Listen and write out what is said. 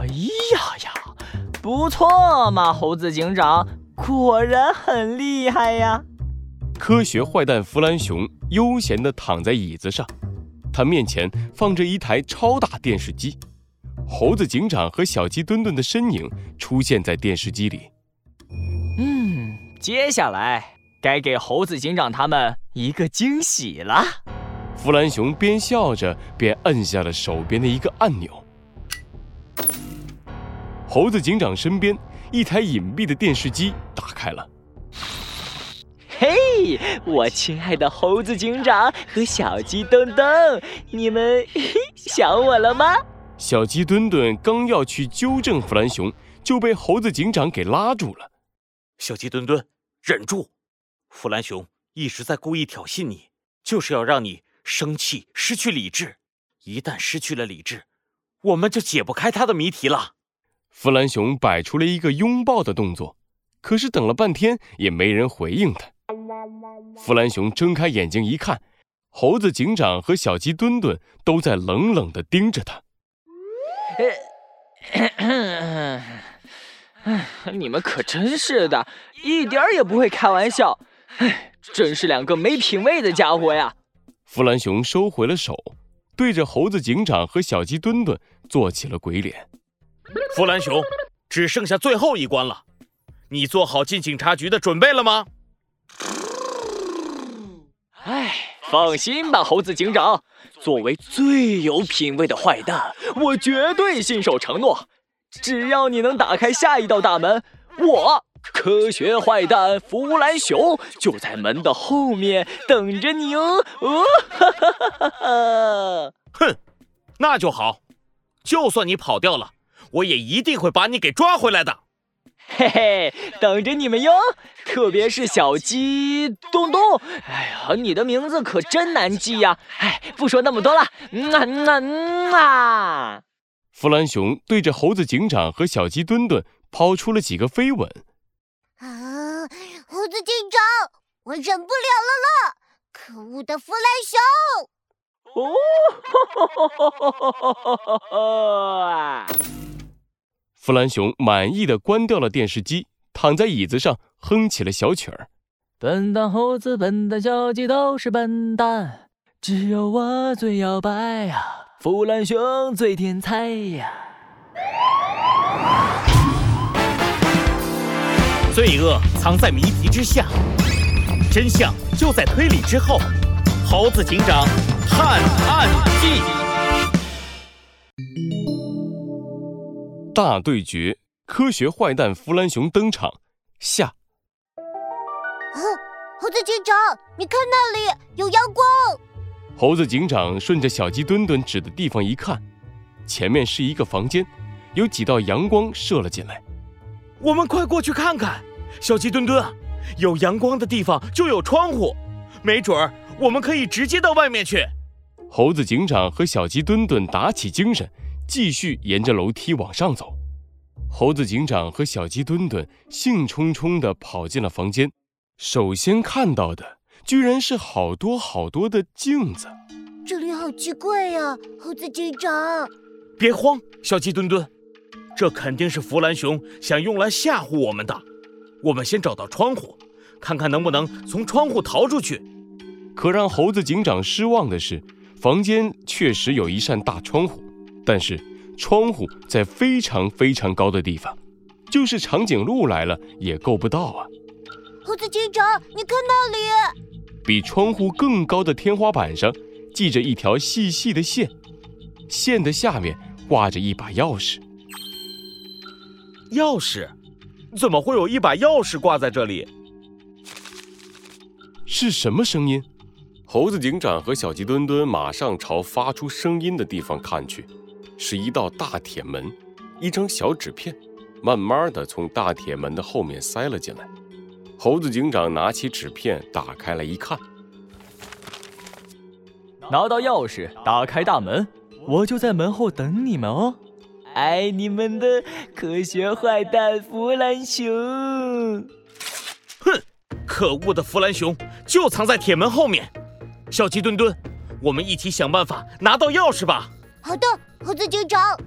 哎呀呀，不错嘛，猴子警长，果然很厉害呀！科学坏蛋弗兰熊悠闲地躺在椅子上，他面前放着一台超大电视机，猴子警长和小鸡墩墩的身影出现在电视机里。嗯，接下来该给猴子警长他们一个惊喜了。弗兰熊边笑着边按下了手边的一个按钮。猴子警长身边一台隐蔽的电视机打开了。嘿，我亲爱的猴子警长和小鸡墩墩，你们 想我了吗？小鸡墩墩刚要去纠正弗兰熊，就被猴子警长给拉住了。小鸡墩墩，忍住！弗兰熊一直在故意挑衅你，就是要让你生气、失去理智。一旦失去了理智，我们就解不开他的谜题了。弗兰熊摆出了一个拥抱的动作，可是等了半天也没人回应他。弗兰熊睁开眼睛一看，猴子警长和小鸡墩墩都在冷冷地盯着他。你们可真是的，一点也不会开玩笑。哎，真是两个没品位的家伙呀！弗兰熊收回了手，对着猴子警长和小鸡墩墩做起了鬼脸。弗兰熊，只剩下最后一关了，你做好进警察局的准备了吗？哎，放心吧，猴子警长，作为最有品位的坏蛋，我绝对信守承诺。只要你能打开下一道大门，我科学坏蛋弗兰熊就在门的后面等着你哦！哦，哈哈哈哈！哼，那就好。就算你跑掉了，我也一定会把你给抓回来的。嘿嘿，等着你们哟！特别是小鸡东东，哎呀，你的名字可真难记呀！哎，不说那么多了，嗯啊嗯啊嗯啊！弗兰熊对着猴子警长和小鸡墩墩抛出了几个飞吻。啊，猴子警长，我忍不了了了！可恶的弗兰熊！哦，哈哈哈哈哈哈！弗兰熊满意的关掉了电视机，躺在椅子上哼起了小曲儿。笨蛋猴子，笨蛋小鸡都是笨蛋，只有我最摇摆呀！弗兰熊最天才呀！罪恶藏在谜题之下，真相就在推理之后。猴子警长探案记，大对决，科学坏蛋弗兰熊登场。下。啊，猴子警长，你看那里有阳光。猴子警长顺着小鸡墩墩指的地方一看，前面是一个房间，有几道阳光射了进来。我们快过去看看，小鸡墩墩，有阳光的地方就有窗户，没准儿我们可以直接到外面去。猴子警长和小鸡墩墩打起精神，继续沿着楼梯往上走。猴子警长和小鸡墩墩兴冲冲地跑进了房间，首先看到的。居然是好多好多的镜子，这里好奇怪呀！猴子警长，别慌，小鸡墩墩，这肯定是弗兰熊想用来吓唬我们的。我们先找到窗户，看看能不能从窗户逃出去。可让猴子警长失望的是，房间确实有一扇大窗户，但是窗户在非常非常高的地方，就是长颈鹿来了也够不到啊！猴子警长，你看那里。比窗户更高的天花板上，系着一条细细的线，线的下面挂着一把钥匙。钥匙？怎么会有一把钥匙挂在这里？是什么声音？猴子警长和小鸡墩墩马上朝发出声音的地方看去，是一道大铁门，一张小纸片，慢慢的从大铁门的后面塞了进来。猴子警长拿起纸片，打开来一看，拿到钥匙，打开大门，我就在门后等你们哦。爱你们的科学坏蛋弗兰熊！哼，可恶的弗兰熊就藏在铁门后面。小鸡墩墩，我们一起想办法拿到钥匙吧。好的，猴子警长，